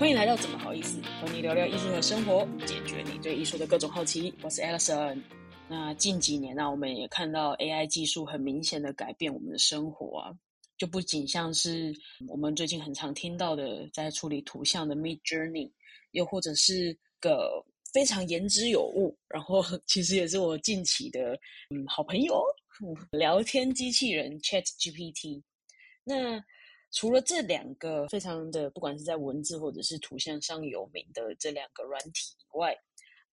欢迎来到怎么好意思，和你聊聊艺术和生活，解决你对艺术的各种好奇。我是 Alison。那近几年呢，我们也看到 AI 技术很明显的改变我们的生活啊，就不仅像是我们最近很常听到的在处理图像的 Mid Journey，又或者是个非常言之有物，然后 其实也是我近期的嗯好朋友聊天机器人 Chat GPT。那除了这两个非常的，不管是在文字或者是图像上有名的这两个软体以外，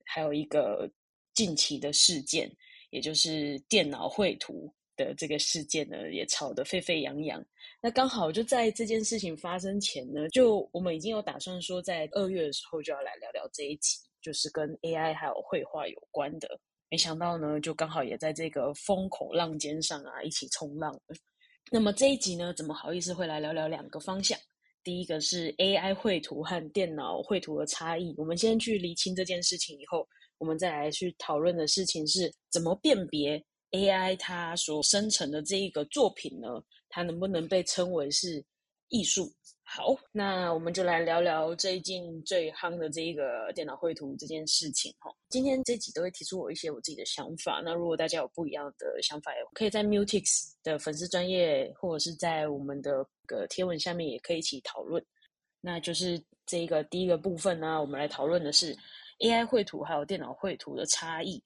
还有一个近期的事件，也就是电脑绘图的这个事件呢，也吵得沸沸扬扬。那刚好就在这件事情发生前呢，就我们已经有打算说，在二月的时候就要来聊聊这一集，就是跟 AI 还有绘画有关的。没想到呢，就刚好也在这个风口浪尖上啊，一起冲浪。那么这一集呢，怎么好意思会来聊聊两个方向？第一个是 AI 绘图和电脑绘图的差异。我们先去厘清这件事情以后，我们再来去讨论的事情是怎么辨别 AI 它所生成的这一个作品呢？它能不能被称为是艺术？好，那我们就来聊聊最近最夯的这一个电脑绘图这件事情哈。今天这集都会提出我一些我自己的想法。那如果大家有不一样的想法，可以在 Mutix 的粉丝专业，或者是在我们的个贴文下面，也可以一起讨论。那就是这个第一个部分呢，我们来讨论的是 AI 绘图还有电脑绘图的差异。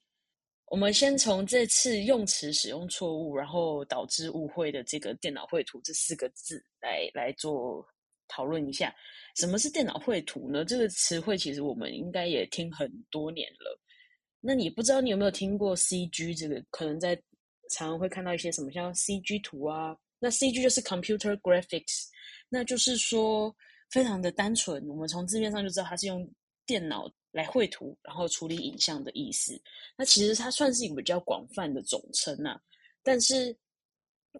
我们先从这次用词使用错误，然后导致误会的这个电脑绘图这四个字来来做。讨论一下什么是电脑绘图呢？这个词汇其实我们应该也听很多年了。那你不知道你有没有听过 CG 这个？可能在常常会看到一些什么像 CG 图啊。那 CG 就是 Computer Graphics，那就是说非常的单纯。我们从字面上就知道它是用电脑来绘图，然后处理影像的意思。那其实它算是一个比较广泛的总称呐，但是。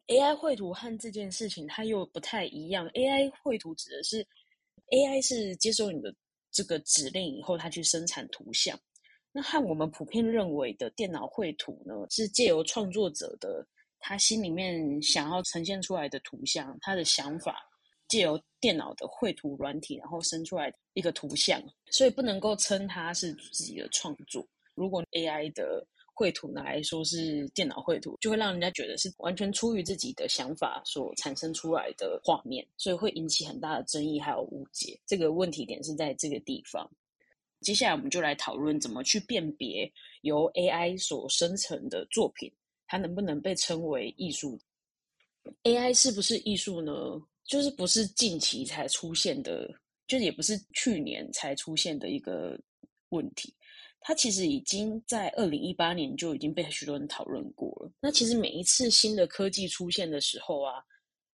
AI 绘图和这件事情它又不太一样。AI 绘图指的是 AI 是接受你的这个指令以后，它去生产图像。那和我们普遍认为的电脑绘图呢，是借由创作者的他心里面想要呈现出来的图像，他的想法，借由电脑的绘图软体，然后生出来一个图像，所以不能够称它是自己的创作。如果 AI 的绘图拿来说是电脑绘图，就会让人家觉得是完全出于自己的想法所产生出来的画面，所以会引起很大的争议还有误解。这个问题点是在这个地方。接下来我们就来讨论怎么去辨别由 AI 所生成的作品，它能不能被称为艺术？AI 是不是艺术呢？就是不是近期才出现的，就也不是去年才出现的一个问题。它其实已经在二零一八年就已经被许多人讨论过了。那其实每一次新的科技出现的时候啊，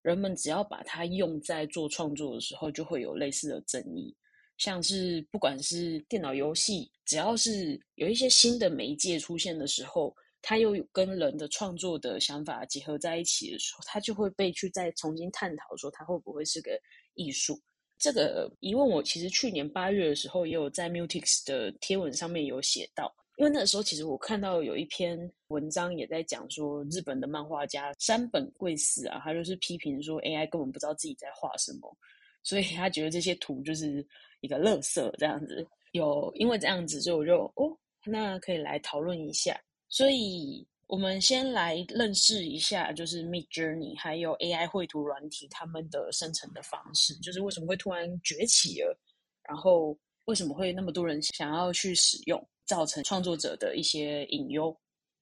人们只要把它用在做创作的时候，就会有类似的争议。像是不管是电脑游戏，只要是有一些新的媒介出现的时候，它又跟人的创作的想法结合在一起的时候，它就会被去再重新探讨，说它会不会是个艺术。这个疑问，我其实去年八月的时候也有在 Mutix 的贴文上面有写到，因为那个时候其实我看到有一篇文章也在讲说，日本的漫画家山本贵司啊，他就是批评说 AI 根本不知道自己在画什么，所以他觉得这些图就是一个垃圾这样子。有因为这样子，所以我就哦，那可以来讨论一下，所以。我们先来认识一下，就是 Mid Journey 还有 AI 绘图软体他们的生成的方式，就是为什么会突然崛起了，然后为什么会那么多人想要去使用，造成创作者的一些隐忧。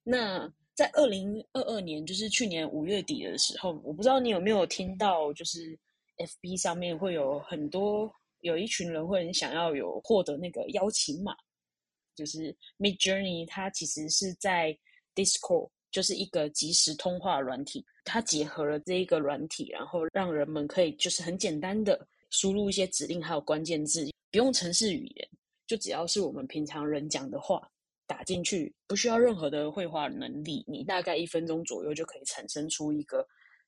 那在二零二二年，就是去年五月底的时候，我不知道你有没有听到，就是 FB 上面会有很多有一群人会很想要有获得那个邀请码，就是 Mid Journey 它其实是在。Discord 就是一个即时通话软体，它结合了这一个软体，然后让人们可以就是很简单的输入一些指令，还有关键字，不用程式语言，就只要是我们平常人讲的话打进去，不需要任何的绘画能力，你大概一分钟左右就可以产生出一个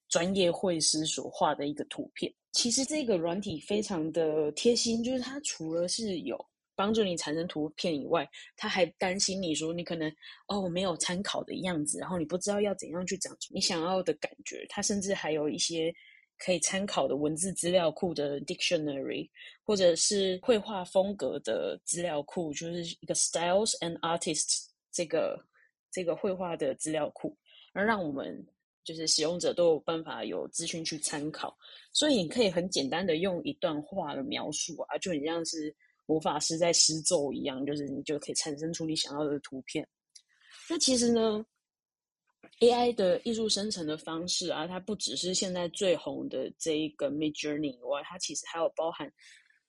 专业绘师所画的一个图片。其实这个软体非常的贴心，就是它除了是有。帮助你产生图片以外，他还担心你说你可能哦没有参考的样子，然后你不知道要怎样去长你想要的感觉。他甚至还有一些可以参考的文字资料库的 dictionary，或者是绘画风格的资料库，就是一个 styles and artists 这个这个绘画的资料库，而让我们就是使用者都有办法有资讯去参考。所以你可以很简单的用一段话的描述啊，就很像是魔法师在施咒一样，就是你就可以产生出你想要的图片。那其实呢？A.I. 的艺术生成的方式啊，它不只是现在最红的这一个 Mid Journey 以外，它其实还有包含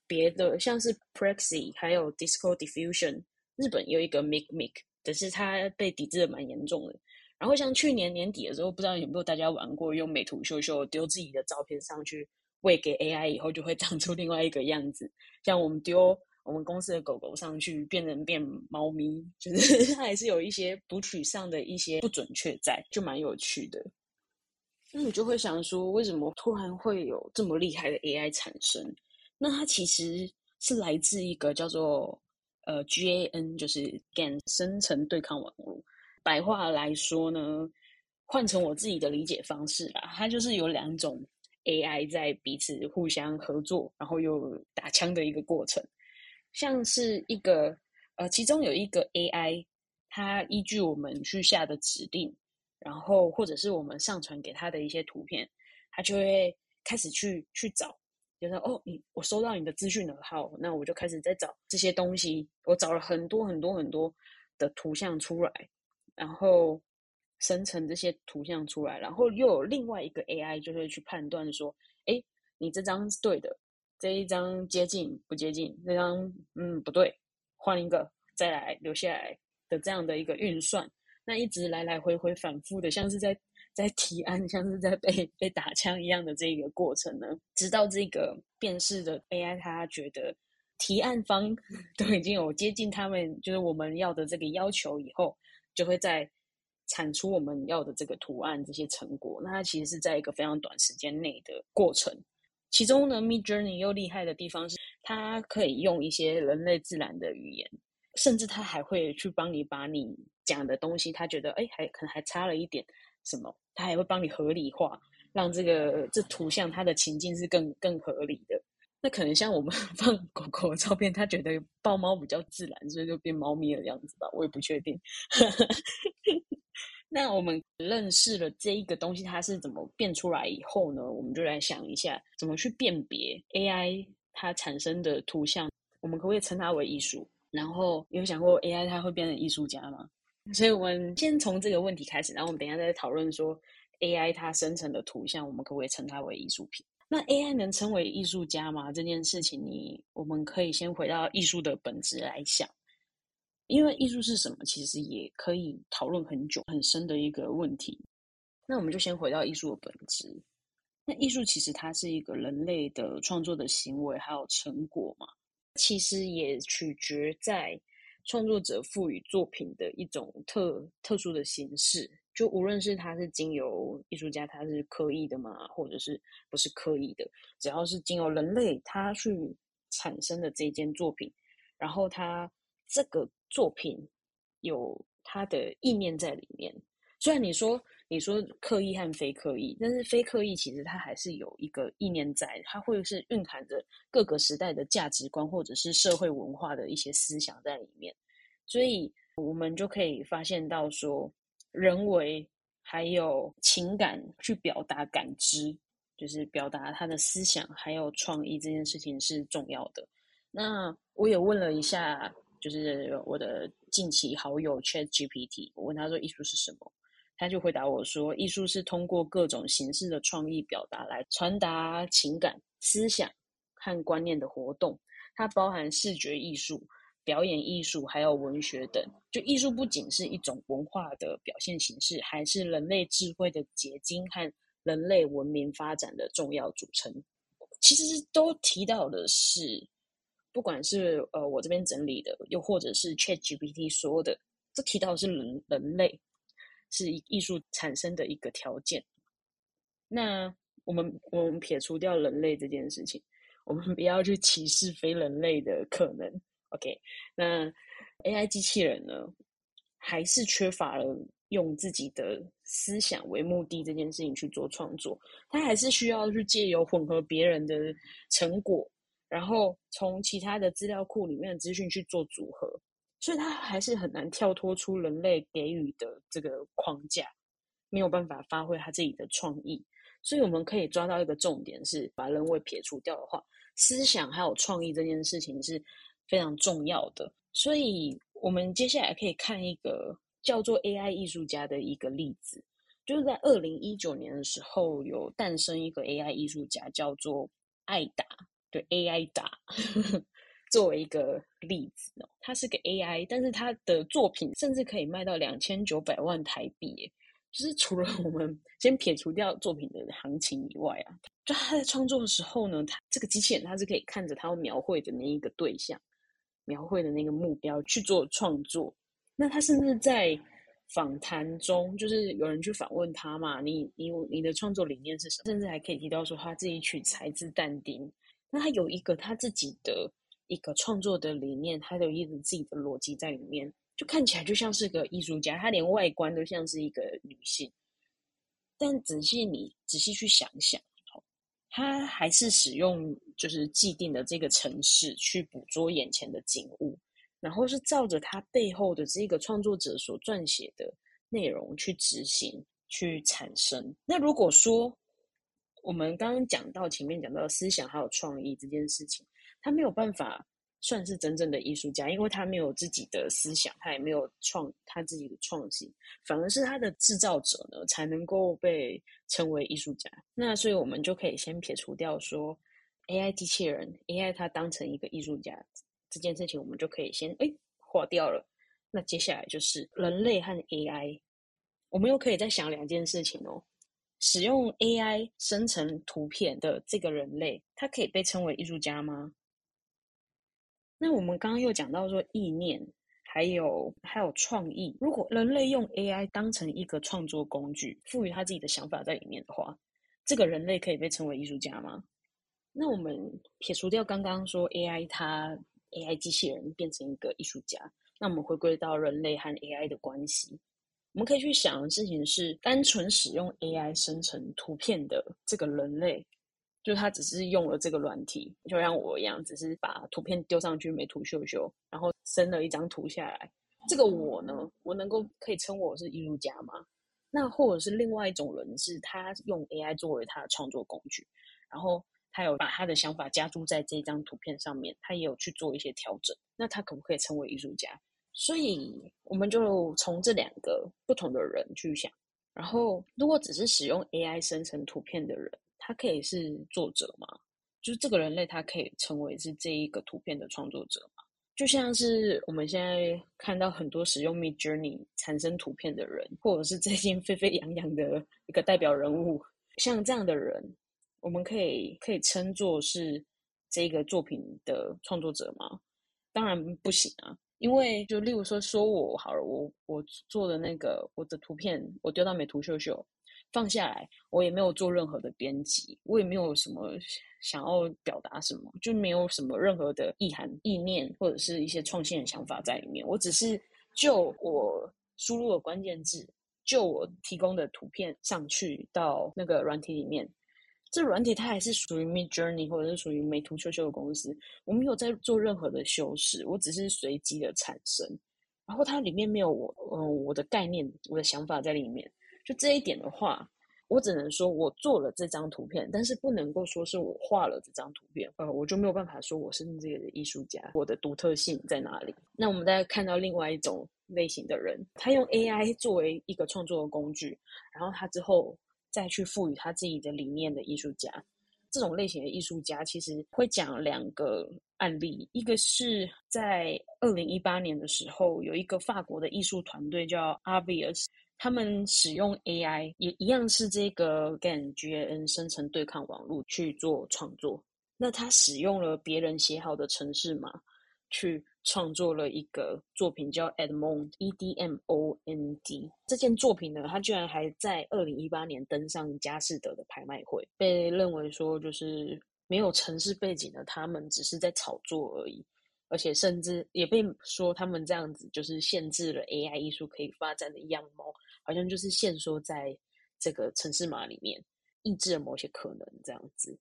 别的，像是 Prexy，还有 Disco Diffusion。日本有一个 Mic Mic，但是它被抵制的蛮严重的。然后像去年年底的时候，不知道有没有大家玩过，用美图秀秀丢自己的照片上去喂给 A.I. 以后，就会 长出另外一个样子。像我们丢。我们公司的狗狗上去变人变猫咪，就是它还是有一些读取上的一些不准确在，就蛮有趣的。那你就会想说，为什么突然会有这么厉害的 AI 产生？那它其实是来自一个叫做呃 GAN，就是 GAN 生成对抗网络。白话来说呢，换成我自己的理解方式啦，它就是有两种 AI 在彼此互相合作，然后又打枪的一个过程。像是一个呃，其中有一个 AI，它依据我们去下的指令，然后或者是我们上传给它的一些图片，它就会开始去去找，就说哦，你我收到你的资讯了，好，那我就开始在找这些东西，我找了很多很多很多的图像出来，然后生成这些图像出来，然后又有另外一个 AI 就会去判断说，哎，你这张是对的。这一张接近不接近？这张嗯不对，换一个再来留下来的这样的一个运算，那一直来来回回反复的，像是在在提案，像是在被被打枪一样的这个过程呢，直到这个辨识的 AI 它觉得提案方 都已经有接近他们就是我们要的这个要求以后，就会在产出我们要的这个图案这些成果。那它其实是在一个非常短时间内的过程。其中呢，Mid Journey 又厉害的地方是，它可以用一些人类自然的语言，甚至它还会去帮你把你讲的东西，他觉得哎，还可能还差了一点什么，他还会帮你合理化，让这个这图像它的情境是更更合理的。那可能像我们 放狗狗的照片，他觉得抱猫比较自然，所以就变猫咪的样子吧，我也不确定。那我们认识了这一个东西，它是怎么变出来以后呢？我们就来想一下，怎么去辨别 AI 它产生的图像，我们可不可以称它为艺术？然后有想过 AI 它会变成艺术家吗？所以我们先从这个问题开始，然后我们等一下再讨论说 AI 它生成的图像，我们可不可以称它为艺术品？那 AI 能称为艺术家吗？这件事情，你我们可以先回到艺术的本质来想。因为艺术是什么，其实也可以讨论很久、很深的一个问题。那我们就先回到艺术的本质。那艺术其实它是一个人类的创作的行为，还有成果嘛？其实也取决在创作者赋予作品的一种特特殊的形式。就无论是他是经由艺术家，他是刻意的嘛，或者是不是刻意的，只要是经由人类他去产生的这件作品，然后他这个。作品有它的意念在里面，虽然你说你说刻意和非刻意，但是非刻意其实它还是有一个意念在，它会是蕴含着各个时代的价值观或者是社会文化的一些思想在里面，所以我们就可以发现到说，人为还有情感去表达感知，就是表达他的思想还有创意这件事情是重要的。那我也问了一下。就是我的近期好友 Chat GPT，我问他说艺术是什么，他就回答我说，艺术是通过各种形式的创意表达来传达情感、思想和观念的活动。它包含视觉艺术、表演艺术，还有文学等。就艺术不仅是一种文化的表现形式，还是人类智慧的结晶和人类文明发展的重要组成。其实都提到的是。不管是呃我这边整理的，又或者是 Chat GPT 说的，这提到的是人人类是艺术产生的一个条件。那我们我们撇除掉人类这件事情，我们不要去歧视非人类的可能。OK，那 AI 机器人呢，还是缺乏了用自己的思想为目的这件事情去做创作，他还是需要去借由混合别人的成果，然后从其他的资料库里面的资讯去做组合，所以他还是很难跳脱出人类给予的这个框架，没有办法发挥他自己的创意。所以我们可以抓到一个重点是，把人为撇除掉的话，思想还有创意这件事情是非常重要的。所以我们接下来可以看一个。叫做 AI 艺术家的一个例子，就是在二零一九年的时候，有诞生一个 AI 艺术家，叫做艾达，对 AI 达，作为一个例子哦，他是个 AI，但是他的作品甚至可以卖到两千九百万台币，就是除了我们先撇除掉作品的行情以外啊，就他在创作的时候呢，他这个机器人他是可以看着他描绘的那一个对象，描绘的那个目标去做创作。那他甚至在访谈中，就是有人去访问他嘛？你你你的创作理念是什么？甚至还可以提到说他自己取材自但丁。那他有一个他自己的一个创作的理念，他有一个自己的逻辑在里面，就看起来就像是个艺术家。他连外观都像是一个女性，但仔细你仔细去想想，他还是使用就是既定的这个城市去捕捉眼前的景物。然后是照着他背后的这个创作者所撰写的内容去执行、去产生。那如果说我们刚刚讲到前面讲到思想还有创意这件事情，他没有办法算是真正的艺术家，因为他没有自己的思想，他也没有创他自己的创新，反而是他的制造者呢才能够被称为艺术家。那所以我们就可以先撇除掉说 AI 机器人，AI 它当成一个艺术家。这件事情我们就可以先哎划掉了。那接下来就是人类和 AI，我们又可以再想两件事情哦。使用 AI 生成图片的这个人类，他可以被称为艺术家吗？那我们刚刚又讲到说意念，还有还有创意。如果人类用 AI 当成一个创作工具，赋予他自己的想法在里面的话，这个人类可以被称为艺术家吗？那我们撇除掉刚刚说 AI 它。AI 机器人变成一个艺术家，那我们回归到人类和 AI 的关系，我们可以去想的事情是：单纯使用 AI 生成图片的这个人类，就他只是用了这个软体，就像我一样，只是把图片丢上去美图秀秀，然后生了一张图下来。这个我呢，我能够可以称我是艺术家吗？那或者是另外一种人，是他用 AI 作为他的创作工具，然后。他有把他的想法加注在这张图片上面，他也有去做一些调整。那他可不可以称为艺术家？所以我们就从这两个不同的人去想。然后，如果只是使用 AI 生成图片的人，他可以是作者吗？就是这个人类，他可以成为是这一个图片的创作者吗？就像是我们现在看到很多使用 Mid Journey 产生图片的人，或者是最近沸沸扬扬的一个代表人物，像这样的人。我们可以可以称作是这个作品的创作者吗？当然不行啊，因为就例如说说我好了，我我做的那个我的图片，我丢到美图秀秀放下来，我也没有做任何的编辑，我也没有什么想要表达什么，就没有什么任何的意涵、意念或者是一些创新的想法在里面。我只是就我输入的关键字，就我提供的图片上去到那个软体里面。这软体它还是属于 Mid Journey 或者是属于美图秀秀的公司，我没有在做任何的修饰，我只是随机的产生，然后它里面没有我，嗯，我的概念、我的想法在里面。就这一点的话，我只能说我做了这张图片，但是不能够说是我画了这张图片，呃，我就没有办法说我是这个艺术家，我的独特性在哪里？那我们再看到另外一种类型的人，他用 AI 作为一个创作的工具，然后他之后。再去赋予他自己的理念的艺术家，这种类型的艺术家其实会讲两个案例，一个是在二零一八年的时候，有一个法国的艺术团队叫 Obvious，他们使用 AI 也一样是这个 GAN GAN 生成对抗网络去做创作，那他使用了别人写好的程式码去。创作了一个作品叫 Edmond E D M O N D，这件作品呢，它居然还在二零一八年登上佳士得的拍卖会，被认为说就是没有城市背景的他们只是在炒作而已。而且甚至也被说他们这样子就是限制了 AI 艺术可以发展的样貌，好像就是限缩在这个城市码里面，抑制了某些可能这样子。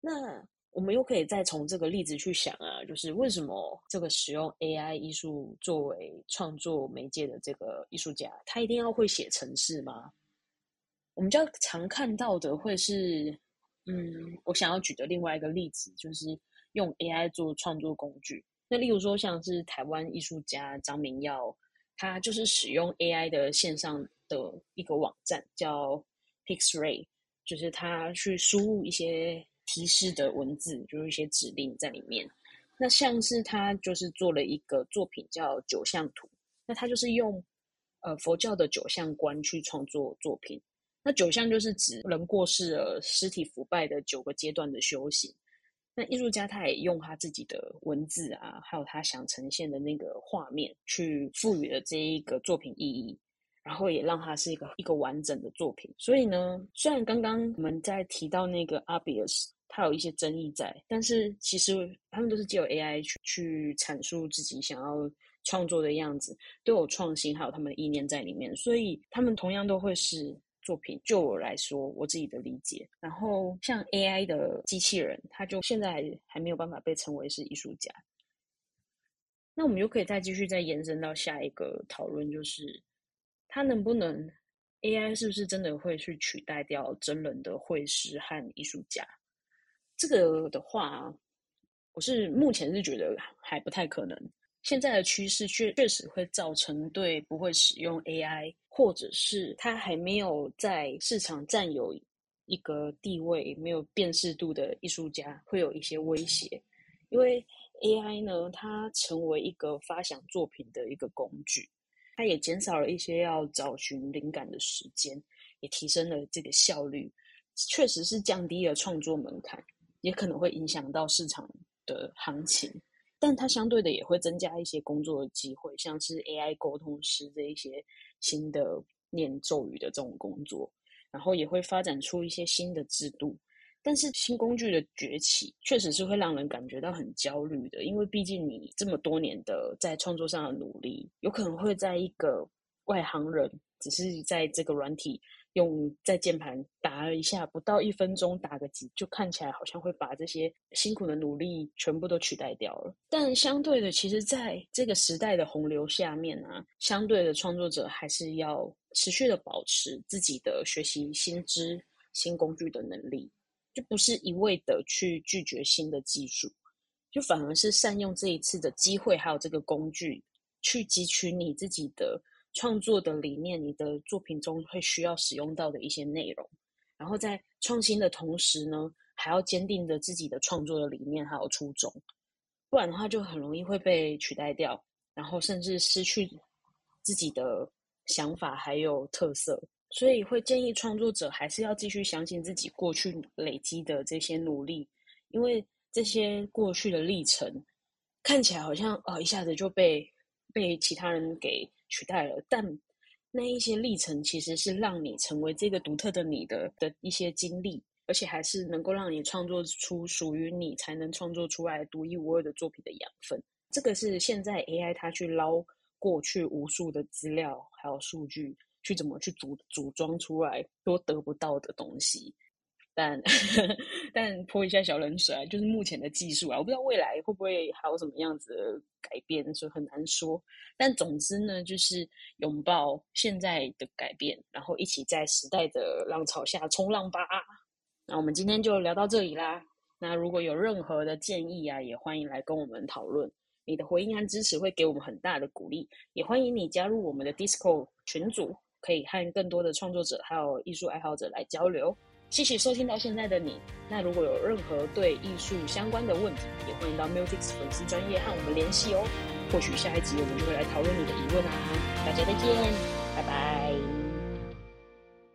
那我们又可以再从这个例子去想啊，就是为什么这个使用 AI 艺术作为创作媒介的这个艺术家，他一定要会写程式吗？我们较常看到的会是，嗯，我想要举的另外一个例子就是用 AI 做创作工具。那例如说，像是台湾艺术家张明耀，他就是使用 AI 的线上的一个网站叫 Pixray，就是他去输入一些。提示的文字就是一些指令在里面。那像是他就是做了一个作品叫九相图，那他就是用呃佛教的九相观去创作作品。那九相就是指人过世了、尸体腐败的九个阶段的修行。那艺术家他也用他自己的文字啊，还有他想呈现的那个画面，去赋予了这一个作品意义。然后也让它是一个一个完整的作品。所以呢，虽然刚刚我们在提到那个阿比尔斯它有一些争议在，但是其实他们都是借由 AI 去去阐述自己想要创作的样子，都有创新，还有他们的意念在里面。所以他们同样都会是作品。就我来说，我自己的理解。然后像 AI 的机器人，它就现在还没有办法被称为是艺术家。那我们就可以再继续再延伸到下一个讨论，就是。它能不能 AI 是不是真的会去取代掉真人的绘师和艺术家？这个的话，我是目前是觉得还不太可能。现在的趋势确确实会造成对不会使用 AI，或者是它还没有在市场占有一个地位、没有辨识度的艺术家会有一些威胁。因为 AI 呢，它成为一个发想作品的一个工具。它也减少了一些要找寻灵感的时间，也提升了这个效率，确实是降低了创作门槛，也可能会影响到市场的行情。但它相对的也会增加一些工作的机会，像是 AI 沟通师这一些新的念咒语的这种工作，然后也会发展出一些新的制度。但是新工具的崛起确实是会让人感觉到很焦虑的，因为毕竟你这么多年的在创作上的努力，有可能会在一个外行人只是在这个软体用在键盘打了一下，不到一分钟打个几，就看起来好像会把这些辛苦的努力全部都取代掉了。但相对的，其实在这个时代的洪流下面啊，相对的创作者还是要持续的保持自己的学习新知、新工具的能力。就不是一味的去拒绝新的技术，就反而是善用这一次的机会，还有这个工具，去汲取你自己的创作的理念，你的作品中会需要使用到的一些内容，然后在创新的同时呢，还要坚定着自己的创作的理念还有初衷，不然的话就很容易会被取代掉，然后甚至失去自己的想法还有特色。所以会建议创作者还是要继续相信自己过去累积的这些努力，因为这些过去的历程看起来好像哦一下子就被被其他人给取代了，但那一些历程其实是让你成为这个独特的你的的一些经历，而且还是能够让你创作出属于你才能创作出来独一无二的作品的养分。这个是现在 AI 它去捞过去无数的资料还有数据。去怎么去组组装出来都得不到的东西，但 但泼一下小冷水啊，就是目前的技术啊，我不知道未来会不会还有什么样子的改变，所以很难说。但总之呢，就是拥抱现在的改变，然后一起在时代的浪潮下冲浪吧。那我们今天就聊到这里啦。那如果有任何的建议啊，也欢迎来跟我们讨论。你的回应和支持会给我们很大的鼓励，也欢迎你加入我们的 Discord 群组。可以和更多的创作者还有艺术爱好者来交流。谢谢收听到现在的你。那如果有任何对艺术相关的问题，也欢迎到 Music 粉丝专业和我们联系哦。或许下一集我们就会来讨论你的疑问啦。大家再见，拜拜。